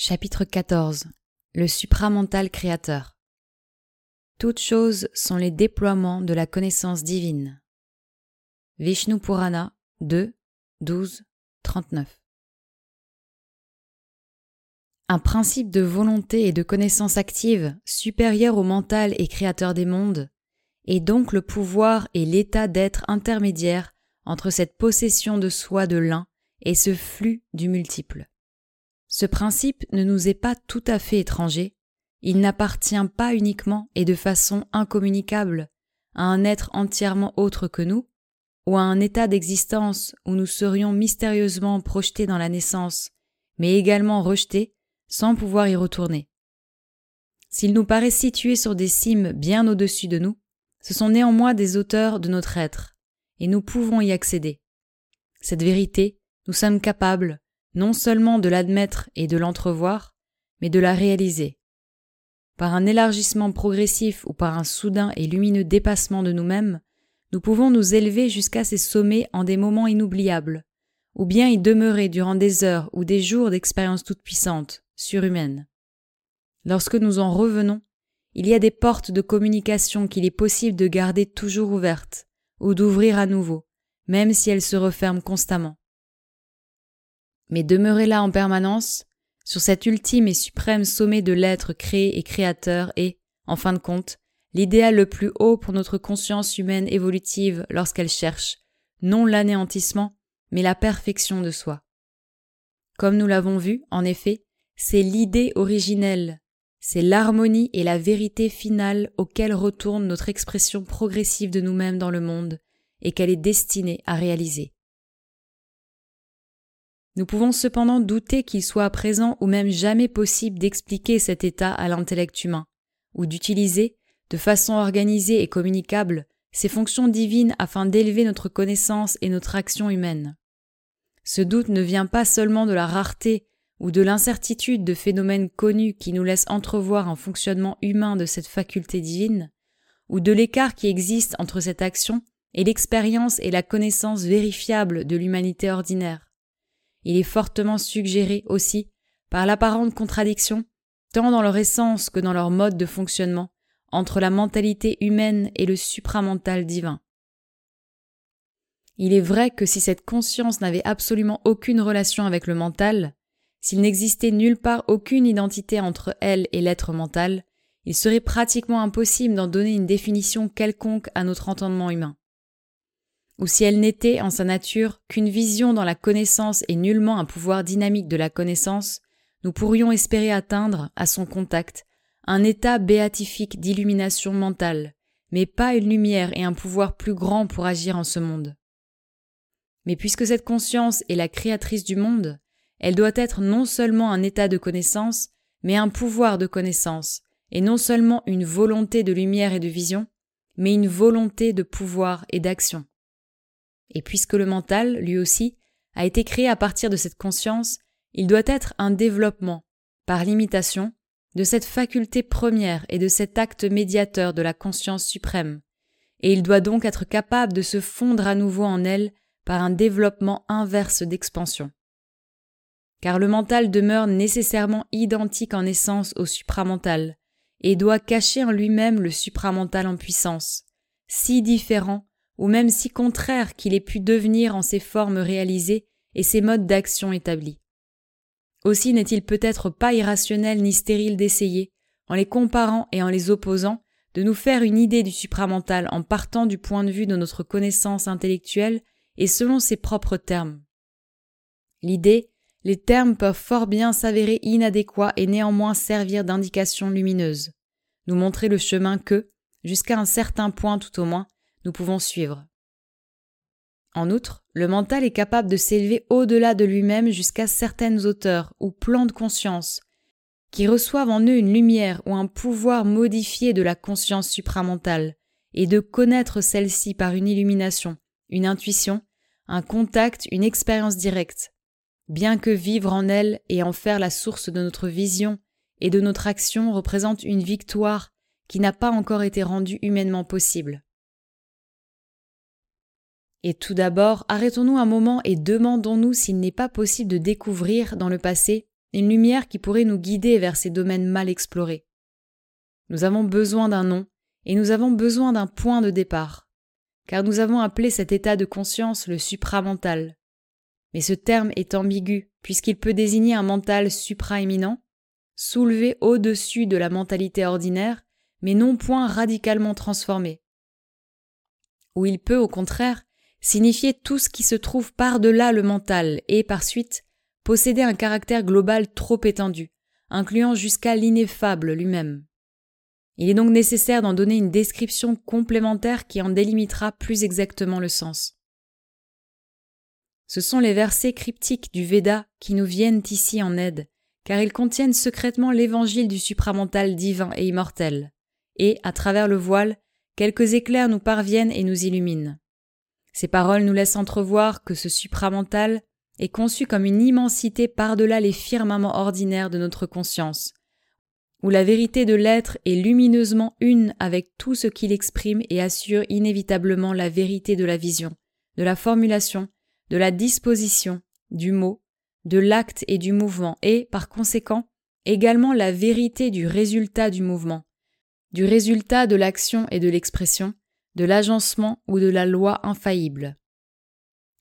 Chapitre 14 Le supramental créateur Toutes choses sont les déploiements de la connaissance divine. Vishnu Purana 2, 12, 39 Un principe de volonté et de connaissance active supérieur au mental et créateur des mondes est donc le pouvoir et l'état d'être intermédiaire entre cette possession de soi de l'un et ce flux du multiple. Ce principe ne nous est pas tout à fait étranger, il n'appartient pas uniquement et de façon incommunicable à un être entièrement autre que nous, ou à un état d'existence où nous serions mystérieusement projetés dans la naissance, mais également rejetés sans pouvoir y retourner. S'il nous paraît situé sur des cimes bien au-dessus de nous, ce sont néanmoins des auteurs de notre être, et nous pouvons y accéder. Cette vérité, nous sommes capables, non seulement de l'admettre et de l'entrevoir, mais de la réaliser. Par un élargissement progressif ou par un soudain et lumineux dépassement de nous-mêmes, nous pouvons nous élever jusqu'à ces sommets en des moments inoubliables, ou bien y demeurer durant des heures ou des jours d'expérience toute puissante, surhumaine. Lorsque nous en revenons, il y a des portes de communication qu'il est possible de garder toujours ouvertes, ou d'ouvrir à nouveau, même si elles se referment constamment. Mais demeurer là en permanence, sur cet ultime et suprême sommet de l'être créé et créateur est, en fin de compte, l'idéal le plus haut pour notre conscience humaine évolutive lorsqu'elle cherche, non l'anéantissement, mais la perfection de soi. Comme nous l'avons vu, en effet, c'est l'idée originelle, c'est l'harmonie et la vérité finale auxquelles retourne notre expression progressive de nous-mêmes dans le monde et qu'elle est destinée à réaliser. Nous pouvons cependant douter qu'il soit à présent ou même jamais possible d'expliquer cet état à l'intellect humain, ou d'utiliser, de façon organisée et communicable, ces fonctions divines afin d'élever notre connaissance et notre action humaine. Ce doute ne vient pas seulement de la rareté ou de l'incertitude de phénomènes connus qui nous laissent entrevoir un fonctionnement humain de cette faculté divine, ou de l'écart qui existe entre cette action et l'expérience et la connaissance vérifiable de l'humanité ordinaire il est fortement suggéré aussi par l'apparente contradiction, tant dans leur essence que dans leur mode de fonctionnement, entre la mentalité humaine et le supramental divin. Il est vrai que si cette conscience n'avait absolument aucune relation avec le mental, s'il n'existait nulle part aucune identité entre elle et l'être mental, il serait pratiquement impossible d'en donner une définition quelconque à notre entendement humain ou si elle n'était en sa nature qu'une vision dans la connaissance et nullement un pouvoir dynamique de la connaissance, nous pourrions espérer atteindre, à son contact, un état béatifique d'illumination mentale, mais pas une lumière et un pouvoir plus grand pour agir en ce monde. Mais puisque cette conscience est la créatrice du monde, elle doit être non seulement un état de connaissance, mais un pouvoir de connaissance, et non seulement une volonté de lumière et de vision, mais une volonté de pouvoir et d'action. Et puisque le mental, lui aussi, a été créé à partir de cette conscience, il doit être un développement, par l'imitation, de cette faculté première et de cet acte médiateur de la conscience suprême, et il doit donc être capable de se fondre à nouveau en elle par un développement inverse d'expansion. Car le mental demeure nécessairement identique en essence au supramental, et doit cacher en lui-même le supramental en puissance, si différent ou même si contraire qu'il ait pu devenir en ses formes réalisées et ses modes d'action établis. Aussi n'est-il peut-être pas irrationnel ni stérile d'essayer, en les comparant et en les opposant, de nous faire une idée du supramental en partant du point de vue de notre connaissance intellectuelle et selon ses propres termes. L'idée, les termes peuvent fort bien s'avérer inadéquats et néanmoins servir d'indication lumineuse, nous montrer le chemin que, jusqu'à un certain point tout au moins, nous pouvons suivre. En outre, le mental est capable de s'élever au-delà de lui-même jusqu'à certaines hauteurs ou plans de conscience, qui reçoivent en eux une lumière ou un pouvoir modifié de la conscience supramentale, et de connaître celle-ci par une illumination, une intuition, un contact, une expérience directe, bien que vivre en elle et en faire la source de notre vision et de notre action représente une victoire qui n'a pas encore été rendue humainement possible. Et tout d'abord, arrêtons-nous un moment et demandons-nous s'il n'est pas possible de découvrir dans le passé une lumière qui pourrait nous guider vers ces domaines mal explorés. Nous avons besoin d'un nom, et nous avons besoin d'un point de départ, car nous avons appelé cet état de conscience le supramental. Mais ce terme est ambigu, puisqu'il peut désigner un mental supraéminent, soulevé au-dessus de la mentalité ordinaire, mais non point radicalement transformé. Ou il peut, au contraire, signifier tout ce qui se trouve par-delà le mental et, par suite, posséder un caractère global trop étendu, incluant jusqu'à l'ineffable lui-même. Il est donc nécessaire d'en donner une description complémentaire qui en délimitera plus exactement le sens. Ce sont les versets cryptiques du Veda qui nous viennent ici en aide, car ils contiennent secrètement l'évangile du supramental divin et immortel, et, à travers le voile, quelques éclairs nous parviennent et nous illuminent. Ces paroles nous laissent entrevoir que ce supramental est conçu comme une immensité par-delà les firmaments ordinaires de notre conscience, où la vérité de l'être est lumineusement une avec tout ce qu'il exprime et assure inévitablement la vérité de la vision, de la formulation, de la disposition, du mot, de l'acte et du mouvement, et, par conséquent, également la vérité du résultat du mouvement, du résultat de l'action et de l'expression, de l'agencement ou de la loi infaillible.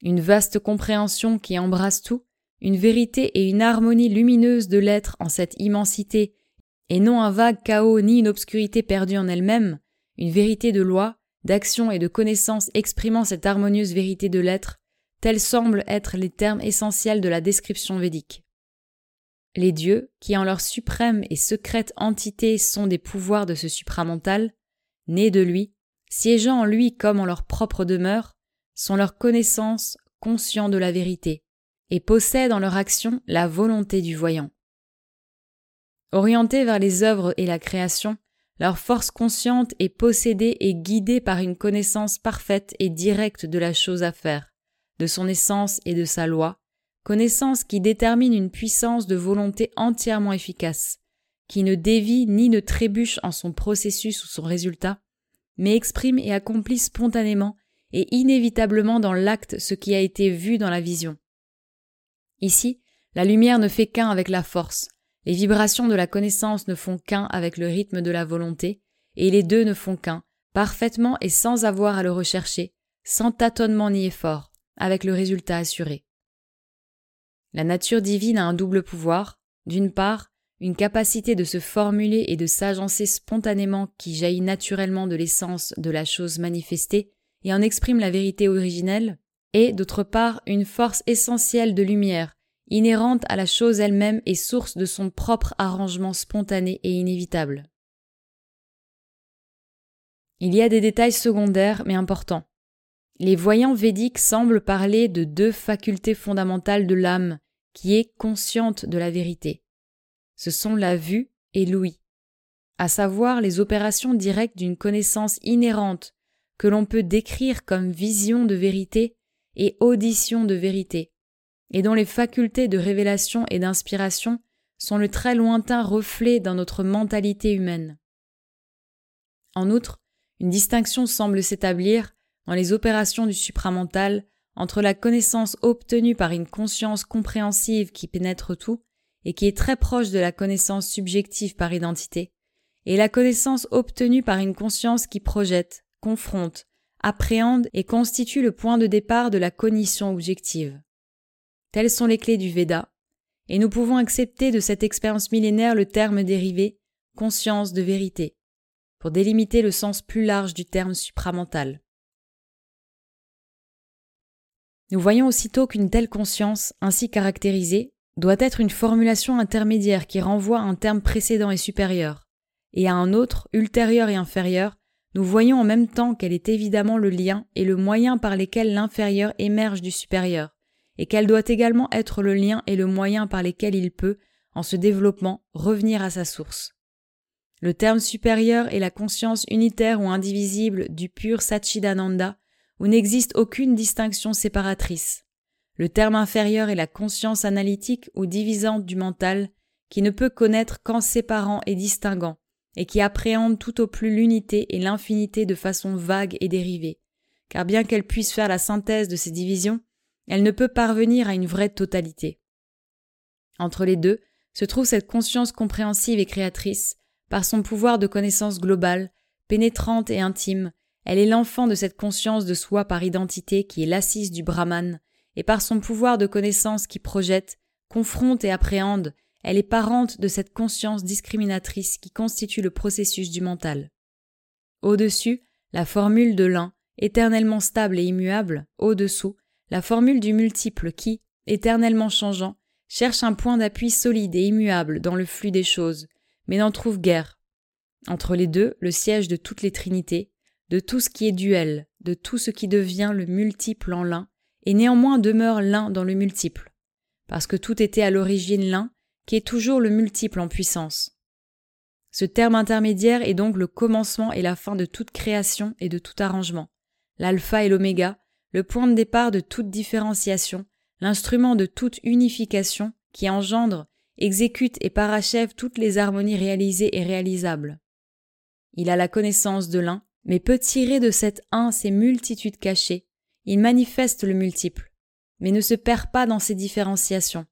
Une vaste compréhension qui embrasse tout, une vérité et une harmonie lumineuse de l'être en cette immensité, et non un vague chaos ni une obscurité perdue en elle-même, une vérité de loi, d'action et de connaissance exprimant cette harmonieuse vérité de l'être, tels semblent être les termes essentiels de la description védique. Les dieux, qui en leur suprême et secrète entité sont des pouvoirs de ce supramental, nés de lui, siégeant en lui comme en leur propre demeure, sont leur connaissance conscients de la vérité, et possèdent en leur action la volonté du voyant. Orientés vers les œuvres et la création, leur force consciente est possédée et guidée par une connaissance parfaite et directe de la chose à faire, de son essence et de sa loi, connaissance qui détermine une puissance de volonté entièrement efficace, qui ne dévie ni ne trébuche en son processus ou son résultat, mais exprime et accomplit spontanément et inévitablement dans l'acte ce qui a été vu dans la vision. Ici, la lumière ne fait qu'un avec la force, les vibrations de la connaissance ne font qu'un avec le rythme de la volonté, et les deux ne font qu'un, parfaitement et sans avoir à le rechercher, sans tâtonnement ni effort, avec le résultat assuré. La nature divine a un double pouvoir, d'une part, une capacité de se formuler et de s'agencer spontanément qui jaillit naturellement de l'essence de la chose manifestée et en exprime la vérité originelle, et d'autre part une force essentielle de lumière, inhérente à la chose elle-même et source de son propre arrangement spontané et inévitable. Il y a des détails secondaires mais importants. Les voyants védiques semblent parler de deux facultés fondamentales de l'âme qui est consciente de la vérité ce sont la vue et l'ouïe, à savoir les opérations directes d'une connaissance inhérente que l'on peut décrire comme vision de vérité et audition de vérité, et dont les facultés de révélation et d'inspiration sont le très lointain reflet dans notre mentalité humaine. En outre, une distinction semble s'établir dans les opérations du supramental entre la connaissance obtenue par une conscience compréhensive qui pénètre tout et qui est très proche de la connaissance subjective par identité, et la connaissance obtenue par une conscience qui projette, confronte, appréhende et constitue le point de départ de la cognition objective. Telles sont les clés du Veda, et nous pouvons accepter de cette expérience millénaire le terme dérivé conscience de vérité, pour délimiter le sens plus large du terme supramental. Nous voyons aussitôt qu'une telle conscience, ainsi caractérisée, doit être une formulation intermédiaire qui renvoie à un terme précédent et supérieur, et à un autre, ultérieur et inférieur, nous voyons en même temps qu'elle est évidemment le lien et le moyen par lesquels l'inférieur émerge du supérieur, et qu'elle doit également être le lien et le moyen par lesquels il peut, en se développant, revenir à sa source. Le terme supérieur est la conscience unitaire ou indivisible du pur Satchidananda, où n'existe aucune distinction séparatrice. Le terme inférieur est la conscience analytique ou divisante du mental qui ne peut connaître qu'en séparant et distinguant, et qui appréhende tout au plus l'unité et l'infinité de façon vague et dérivée, car bien qu'elle puisse faire la synthèse de ces divisions, elle ne peut parvenir à une vraie totalité. Entre les deux se trouve cette conscience compréhensive et créatrice, par son pouvoir de connaissance globale, pénétrante et intime, elle est l'enfant de cette conscience de soi par identité qui est l'assise du Brahman, et par son pouvoir de connaissance qui projette, confronte et appréhende, elle est parente de cette conscience discriminatrice qui constitue le processus du mental. Au-dessus, la formule de l'un, éternellement stable et immuable, au-dessous, la formule du multiple qui, éternellement changeant, cherche un point d'appui solide et immuable dans le flux des choses, mais n'en trouve guère. Entre les deux, le siège de toutes les trinités, de tout ce qui est duel, de tout ce qui devient le multiple en l'un, et néanmoins demeure l'un dans le multiple, parce que tout était à l'origine l'un, qui est toujours le multiple en puissance. Ce terme intermédiaire est donc le commencement et la fin de toute création et de tout arrangement, l'alpha et l'oméga, le point de départ de toute différenciation, l'instrument de toute unification qui engendre, exécute et parachève toutes les harmonies réalisées et réalisables. Il a la connaissance de l'un, mais peut tirer de cet un ses multitudes cachées, il manifeste le multiple, mais ne se perd pas dans ses différenciations.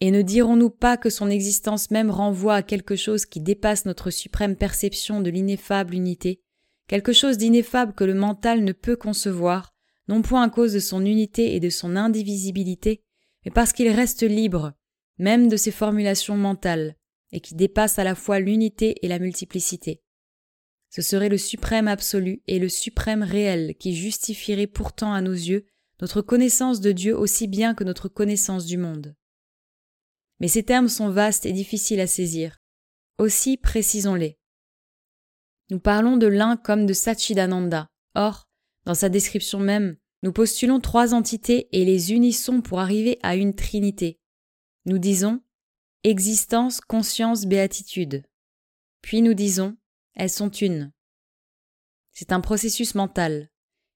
Et ne dirons-nous pas que son existence même renvoie à quelque chose qui dépasse notre suprême perception de l'ineffable unité, quelque chose d'ineffable que le mental ne peut concevoir, non point à cause de son unité et de son indivisibilité, mais parce qu'il reste libre, même de ses formulations mentales, et qui dépasse à la fois l'unité et la multiplicité. Ce serait le suprême absolu et le suprême réel qui justifierait pourtant à nos yeux notre connaissance de Dieu aussi bien que notre connaissance du monde. Mais ces termes sont vastes et difficiles à saisir. Aussi précisons-les. Nous parlons de l'un comme de Satchidananda. Or, dans sa description même, nous postulons trois entités et les unissons pour arriver à une trinité. Nous disons existence, conscience, béatitude. Puis nous disons elles sont une. C'est un processus mental.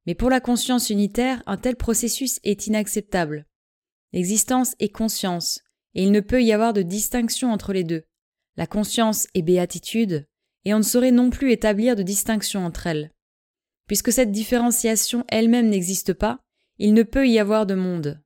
Mais pour la conscience unitaire, un tel processus est inacceptable. L'existence est conscience, et il ne peut y avoir de distinction entre les deux. La conscience est béatitude, et on ne saurait non plus établir de distinction entre elles. Puisque cette différenciation elle-même n'existe pas, il ne peut y avoir de monde.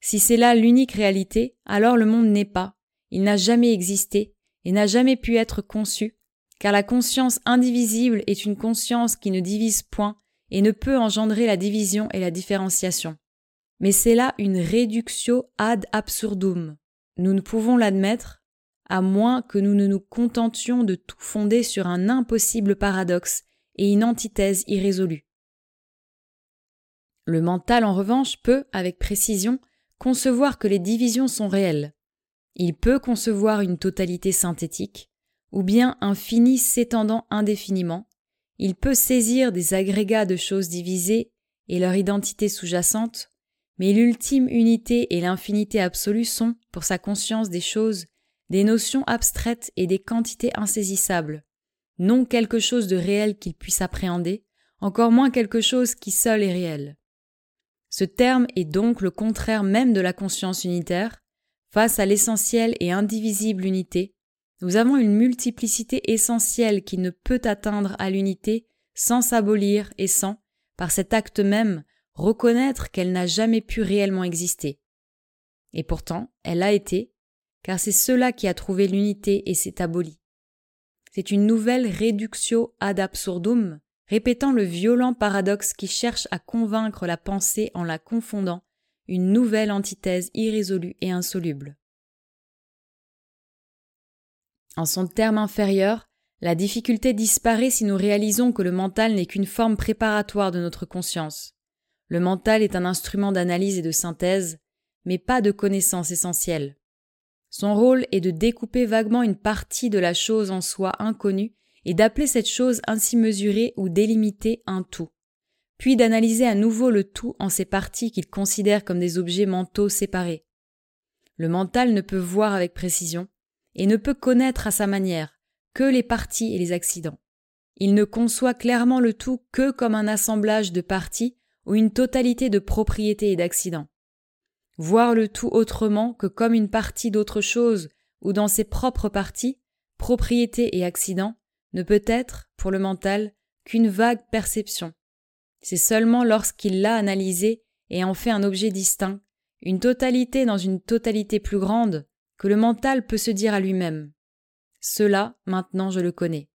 Si c'est là l'unique réalité, alors le monde n'est pas, il n'a jamais existé, et n'a jamais pu être conçu, car la conscience indivisible est une conscience qui ne divise point et ne peut engendrer la division et la différenciation. Mais c'est là une réductio ad absurdum. Nous ne pouvons l'admettre à moins que nous ne nous contentions de tout fonder sur un impossible paradoxe et une antithèse irrésolue. Le mental, en revanche, peut, avec précision, concevoir que les divisions sont réelles. Il peut concevoir une totalité synthétique, ou bien un fini s'étendant indéfiniment. Il peut saisir des agrégats de choses divisées et leur identité sous-jacente, mais l'ultime unité et l'infinité absolue sont, pour sa conscience des choses, des notions abstraites et des quantités insaisissables, non quelque chose de réel qu'il puisse appréhender, encore moins quelque chose qui seul est réel. Ce terme est donc le contraire même de la conscience unitaire, face à l'essentielle et indivisible unité, nous avons une multiplicité essentielle qui ne peut atteindre à l'unité sans s'abolir et sans, par cet acte même, reconnaître qu'elle n'a jamais pu réellement exister. Et pourtant, elle a été, car c'est cela qui a trouvé l'unité et s'est aboli. C'est une nouvelle réductio ad absurdum, répétant le violent paradoxe qui cherche à convaincre la pensée en la confondant, une nouvelle antithèse irrésolue et insoluble. En son terme inférieur, la difficulté disparaît si nous réalisons que le mental n'est qu'une forme préparatoire de notre conscience. Le mental est un instrument d'analyse et de synthèse, mais pas de connaissance essentielle. Son rôle est de découper vaguement une partie de la chose en soi inconnue et d'appeler cette chose ainsi mesurée ou délimitée un tout, puis d'analyser à nouveau le tout en ses parties qu'il considère comme des objets mentaux séparés. Le mental ne peut voir avec précision et ne peut connaître à sa manière que les parties et les accidents. Il ne conçoit clairement le tout que comme un assemblage de parties ou une totalité de propriétés et d'accidents. Voir le tout autrement que comme une partie d'autre chose ou dans ses propres parties, propriétés et accidents, ne peut être, pour le mental, qu'une vague perception. C'est seulement lorsqu'il l'a analysé et en fait un objet distinct, une totalité dans une totalité plus grande, que le mental peut se dire à lui-même. Cela, maintenant, je le connais.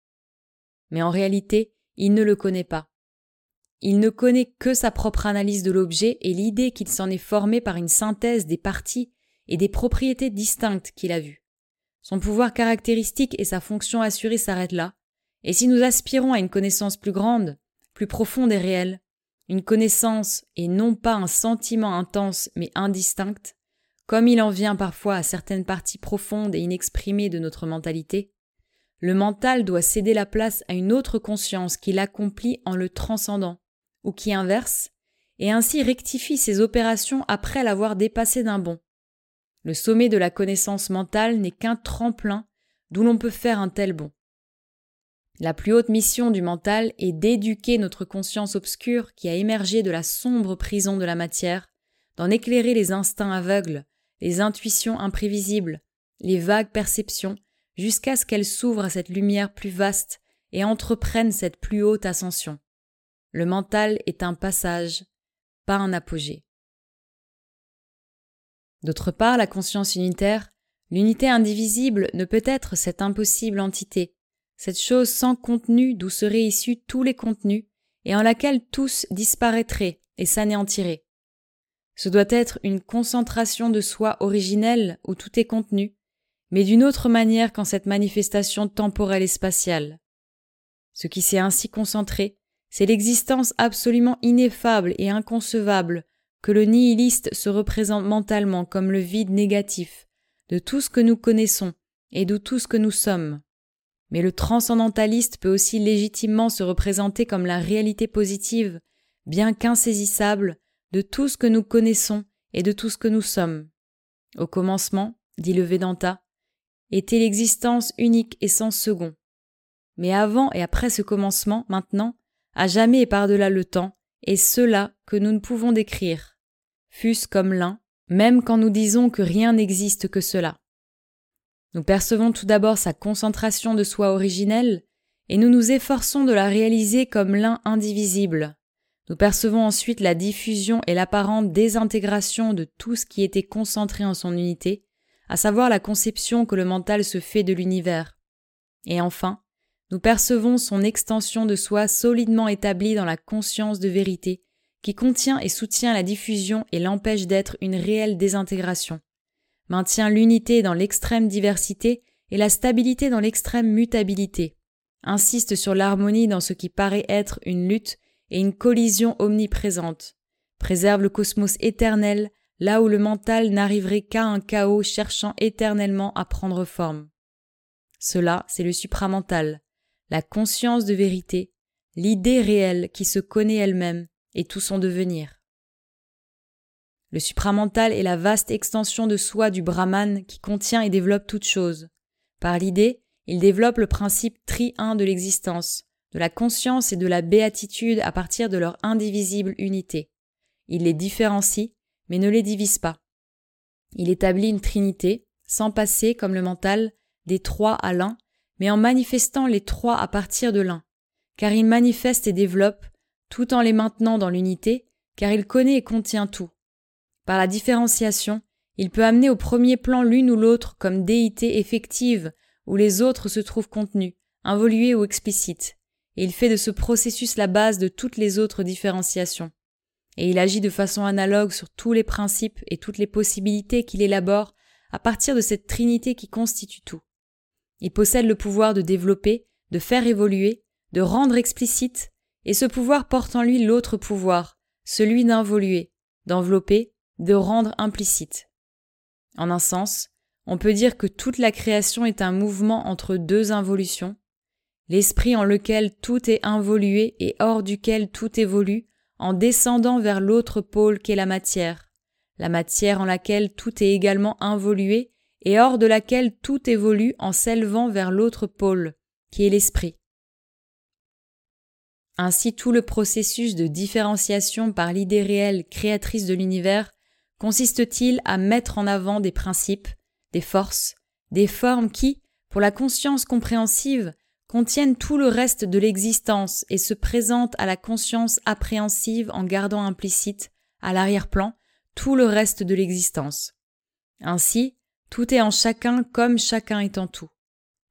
Mais en réalité, il ne le connaît pas. Il ne connaît que sa propre analyse de l'objet et l'idée qu'il s'en est formé par une synthèse des parties et des propriétés distinctes qu'il a vues. Son pouvoir caractéristique et sa fonction assurée s'arrêtent là, et si nous aspirons à une connaissance plus grande, plus profonde et réelle, une connaissance et non pas un sentiment intense mais indistinct, comme il en vient parfois à certaines parties profondes et inexprimées de notre mentalité, le mental doit céder la place à une autre conscience qui l'accomplit en le transcendant, ou qui inverse, et ainsi rectifie ses opérations après l'avoir dépassé d'un bond. Le sommet de la connaissance mentale n'est qu'un tremplin d'où l'on peut faire un tel bond. La plus haute mission du mental est d'éduquer notre conscience obscure qui a émergé de la sombre prison de la matière, d'en éclairer les instincts aveugles, les intuitions imprévisibles, les vagues perceptions, jusqu'à ce qu'elle s'ouvre à cette lumière plus vaste et entreprenne cette plus haute ascension. Le mental est un passage, pas un apogée. D'autre part, la conscience unitaire, l'unité indivisible ne peut être cette impossible entité, cette chose sans contenu d'où seraient issus tous les contenus et en laquelle tous disparaîtraient et s'anéantiraient. Ce doit être une concentration de soi originelle où tout est contenu, mais d'une autre manière qu'en cette manifestation temporelle et spatiale. Ce qui s'est ainsi concentré, c'est l'existence absolument ineffable et inconcevable que le nihiliste se représente mentalement comme le vide négatif de tout ce que nous connaissons et de tout ce que nous sommes. Mais le transcendentaliste peut aussi légitimement se représenter comme la réalité positive, bien qu'insaisissable, de tout ce que nous connaissons et de tout ce que nous sommes. Au commencement, dit le Vedanta, était l'existence unique et sans second. Mais avant et après ce commencement, maintenant, à jamais et par-delà le temps, est cela que nous ne pouvons décrire, fût-ce comme l'un, même quand nous disons que rien n'existe que cela. Nous percevons tout d'abord sa concentration de soi originelle, et nous nous efforçons de la réaliser comme l'un indivisible. Nous percevons ensuite la diffusion et l'apparente désintégration de tout ce qui était concentré en son unité, à savoir la conception que le mental se fait de l'univers. Et enfin, nous percevons son extension de soi solidement établie dans la conscience de vérité, qui contient et soutient la diffusion et l'empêche d'être une réelle désintégration, maintient l'unité dans l'extrême diversité et la stabilité dans l'extrême mutabilité, insiste sur l'harmonie dans ce qui paraît être une lutte et une collision omniprésente, préserve le cosmos éternel là où le mental n'arriverait qu'à un chaos cherchant éternellement à prendre forme. Cela, c'est le supramental, la conscience de vérité, l'idée réelle qui se connaît elle-même et tout son devenir. Le supramental est la vaste extension de soi du Brahman qui contient et développe toute chose. Par l'idée, il développe le principe tri-un de l'existence, de la conscience et de la béatitude à partir de leur indivisible unité. Il les différencie, mais ne les divise pas. Il établit une trinité, sans passer, comme le mental, des trois à l'un, mais en manifestant les trois à partir de l'un, car il manifeste et développe, tout en les maintenant dans l'unité, car il connaît et contient tout. Par la différenciation, il peut amener au premier plan l'une ou l'autre comme déité effective, où les autres se trouvent contenus, involués ou explicites, et il fait de ce processus la base de toutes les autres différenciations. Et il agit de façon analogue sur tous les principes et toutes les possibilités qu'il élabore à partir de cette trinité qui constitue tout. Il possède le pouvoir de développer, de faire évoluer, de rendre explicite, et ce pouvoir porte en lui l'autre pouvoir, celui d'involuer, d'envelopper, de rendre implicite. En un sens, on peut dire que toute la création est un mouvement entre deux involutions, l'esprit en lequel tout est involué et hors duquel tout évolue, en descendant vers l'autre pôle qu'est la matière, la matière en laquelle tout est également involué et hors de laquelle tout évolue en s'élevant vers l'autre pôle, qui est l'esprit. Ainsi tout le processus de différenciation par l'idée réelle créatrice de l'univers consiste-t-il à mettre en avant des principes, des forces, des formes qui, pour la conscience compréhensive, contiennent tout le reste de l'existence et se présentent à la conscience appréhensive en gardant implicite, à l'arrière-plan, tout le reste de l'existence. Ainsi, Tout est en chacun comme chacun est en tout.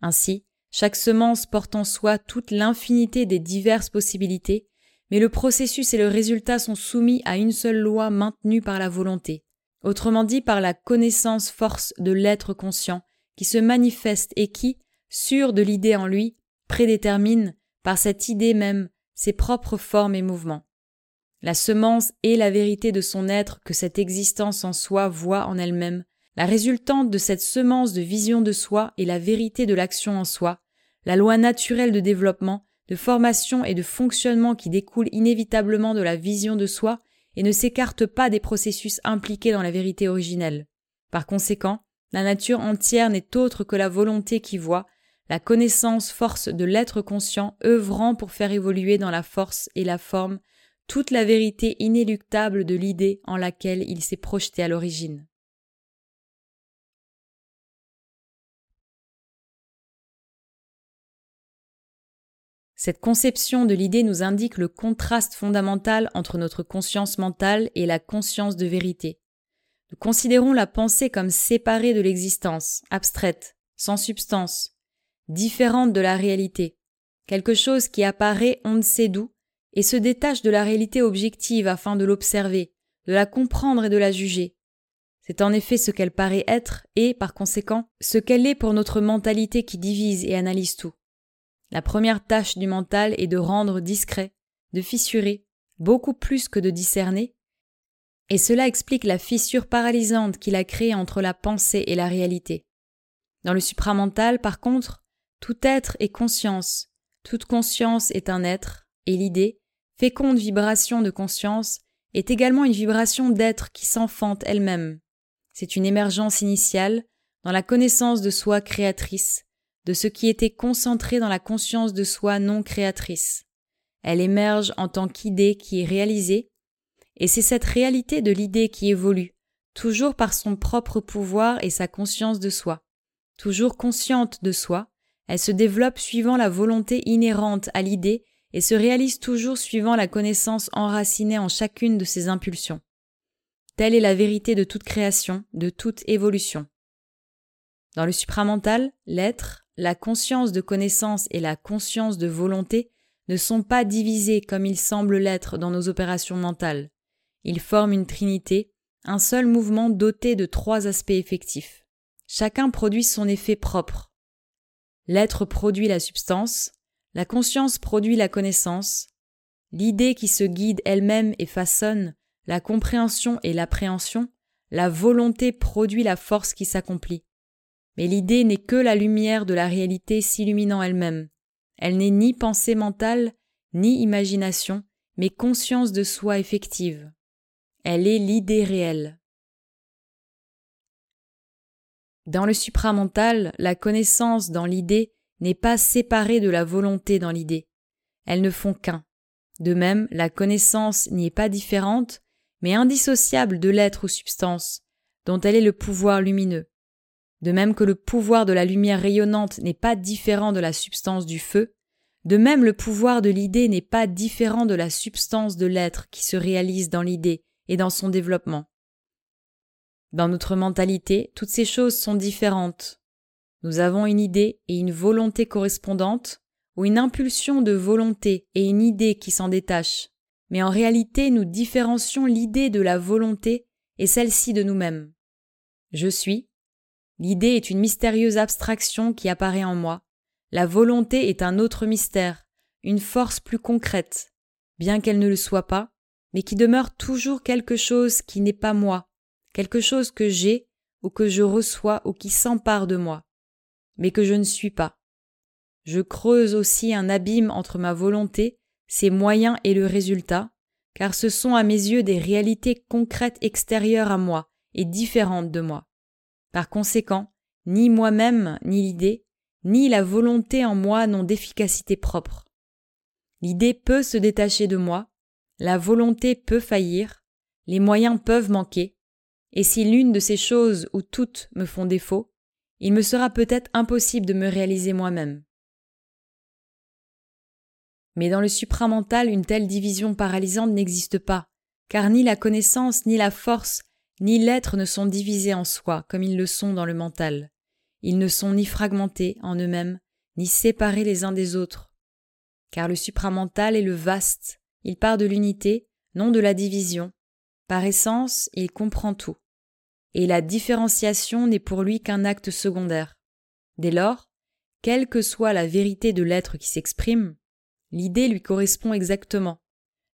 Ainsi, chaque semence porte en soi toute l'infinité des diverses possibilités, mais le processus et le résultat sont soumis à une seule loi maintenue par la volonté, autrement dit par la connaissance force de l'être conscient, qui se manifeste et qui, sûr de l'idée en lui, prédétermine, par cette idée même, ses propres formes et mouvements. La semence est la vérité de son être que cette existence en soi voit en elle-même, la résultante de cette semence de vision de soi est la vérité de l'action en soi, la loi naturelle de développement, de formation et de fonctionnement qui découle inévitablement de la vision de soi et ne s'écarte pas des processus impliqués dans la vérité originelle. Par conséquent, la nature entière n'est autre que la volonté qui voit, la connaissance force de l'être conscient œuvrant pour faire évoluer dans la force et la forme toute la vérité inéluctable de l'idée en laquelle il s'est projeté à l'origine. Cette conception de l'idée nous indique le contraste fondamental entre notre conscience mentale et la conscience de vérité. Nous considérons la pensée comme séparée de l'existence, abstraite, sans substance, différente de la réalité, quelque chose qui apparaît on ne sait d'où et se détache de la réalité objective afin de l'observer, de la comprendre et de la juger. C'est en effet ce qu'elle paraît être et, par conséquent, ce qu'elle est pour notre mentalité qui divise et analyse tout. La première tâche du mental est de rendre discret, de fissurer, beaucoup plus que de discerner, et cela explique la fissure paralysante qu'il a créée entre la pensée et la réalité. Dans le supramental, par contre, tout être est conscience, toute conscience est un être, et l'idée, féconde vibration de conscience, est également une vibration d'être qui s'enfante elle-même. C'est une émergence initiale dans la connaissance de soi créatrice, de ce qui était concentré dans la conscience de soi non créatrice. Elle émerge en tant qu'idée qui est réalisée, et c'est cette réalité de l'idée qui évolue, toujours par son propre pouvoir et sa conscience de soi. Toujours consciente de soi, elle se développe suivant la volonté inhérente à l'idée et se réalise toujours suivant la connaissance enracinée en chacune de ses impulsions. Telle est la vérité de toute création, de toute évolution. Dans le supramental, l'être, la conscience de connaissance et la conscience de volonté ne sont pas divisés comme il semble l'être dans nos opérations mentales. Ils forment une trinité, un seul mouvement doté de trois aspects effectifs. Chacun produit son effet propre. L'être produit la substance, la conscience produit la connaissance, l'idée qui se guide elle-même et façonne, la compréhension et l'appréhension, la volonté produit la force qui s'accomplit. Mais l'idée n'est que la lumière de la réalité s'illuminant elle-même. Elle n'est ni pensée mentale, ni imagination, mais conscience de soi effective. Elle est l'idée réelle. Dans le supramental, la connaissance dans l'idée n'est pas séparée de la volonté dans l'idée. Elles ne font qu'un. De même, la connaissance n'y est pas différente, mais indissociable de l'être ou substance, dont elle est le pouvoir lumineux. De même que le pouvoir de la lumière rayonnante n'est pas différent de la substance du feu, de même le pouvoir de l'idée n'est pas différent de la substance de l'être qui se réalise dans l'idée et dans son développement. Dans notre mentalité, toutes ces choses sont différentes. Nous avons une idée et une volonté correspondantes, ou une impulsion de volonté et une idée qui s'en détachent, mais en réalité nous différencions l'idée de la volonté et celle-ci de nous-mêmes. Je suis, L'idée est une mystérieuse abstraction qui apparaît en moi. La volonté est un autre mystère, une force plus concrète, bien qu'elle ne le soit pas, mais qui demeure toujours quelque chose qui n'est pas moi, quelque chose que j'ai ou que je reçois ou qui s'empare de moi, mais que je ne suis pas. Je creuse aussi un abîme entre ma volonté, ses moyens et le résultat, car ce sont à mes yeux des réalités concrètes extérieures à moi et différentes de moi. Par conséquent, ni moi-même, ni l'idée, ni la volonté en moi n'ont d'efficacité propre. L'idée peut se détacher de moi, la volonté peut faillir, les moyens peuvent manquer, et si l'une de ces choses ou toutes me font défaut, il me sera peut-être impossible de me réaliser moi-même. Mais dans le supramental, une telle division paralysante n'existe pas, car ni la connaissance ni la force ni l'être ne sont divisés en soi comme ils le sont dans le mental. Ils ne sont ni fragmentés en eux-mêmes, ni séparés les uns des autres. Car le supramental est le vaste, il part de l'unité, non de la division. Par essence, il comprend tout. Et la différenciation n'est pour lui qu'un acte secondaire. Dès lors, quelle que soit la vérité de l'être qui s'exprime, l'idée lui correspond exactement.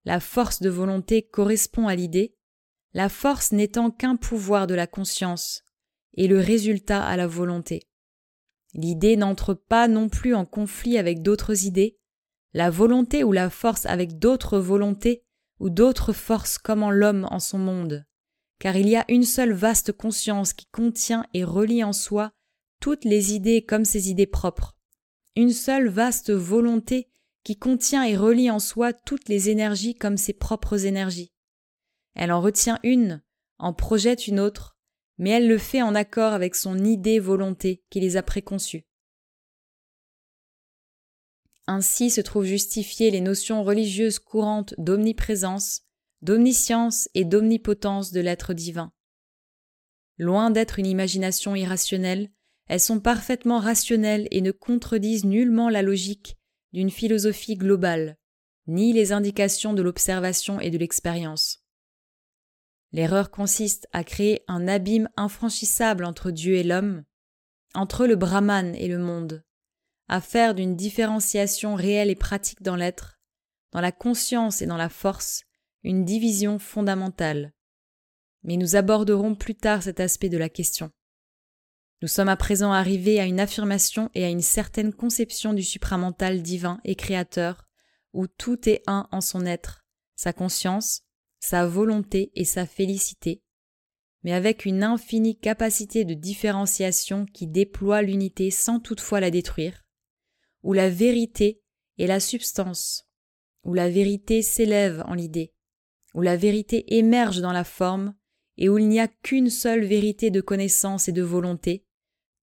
La force de volonté correspond à l'idée, la force n'étant qu'un pouvoir de la conscience, et le résultat à la volonté. L'idée n'entre pas non plus en conflit avec d'autres idées, la volonté ou la force avec d'autres volontés ou d'autres forces comme en l'homme en son monde, car il y a une seule vaste conscience qui contient et relie en soi toutes les idées comme ses idées propres, une seule vaste volonté qui contient et relie en soi toutes les énergies comme ses propres énergies. Elle en retient une, en projette une autre, mais elle le fait en accord avec son idée volonté qui les a préconçues. Ainsi se trouvent justifiées les notions religieuses courantes d'omniprésence, d'omniscience et d'omnipotence de l'être divin. Loin d'être une imagination irrationnelle, elles sont parfaitement rationnelles et ne contredisent nullement la logique d'une philosophie globale, ni les indications de l'observation et de l'expérience. L'erreur consiste à créer un abîme infranchissable entre Dieu et l'homme, entre le Brahman et le monde, à faire d'une différenciation réelle et pratique dans l'être, dans la conscience et dans la force, une division fondamentale. Mais nous aborderons plus tard cet aspect de la question. Nous sommes à présent arrivés à une affirmation et à une certaine conception du supramental divin et créateur, où tout est un en son être, sa conscience, sa volonté et sa félicité, mais avec une infinie capacité de différenciation qui déploie l'unité sans toutefois la détruire, où la vérité est la substance, où la vérité s'élève en l'idée, où la vérité émerge dans la forme, et où il n'y a qu'une seule vérité de connaissance et de volonté,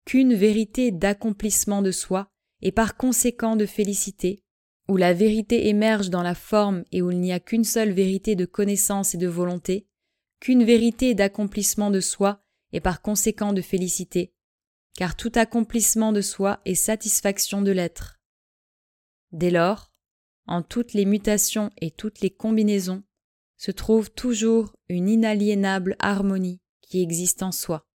qu'une vérité d'accomplissement de soi, et par conséquent de félicité, où la vérité émerge dans la forme et où il n'y a qu'une seule vérité de connaissance et de volonté, qu'une vérité d'accomplissement de soi et par conséquent de félicité, car tout accomplissement de soi est satisfaction de l'être. Dès lors, en toutes les mutations et toutes les combinaisons, se trouve toujours une inaliénable harmonie qui existe en soi.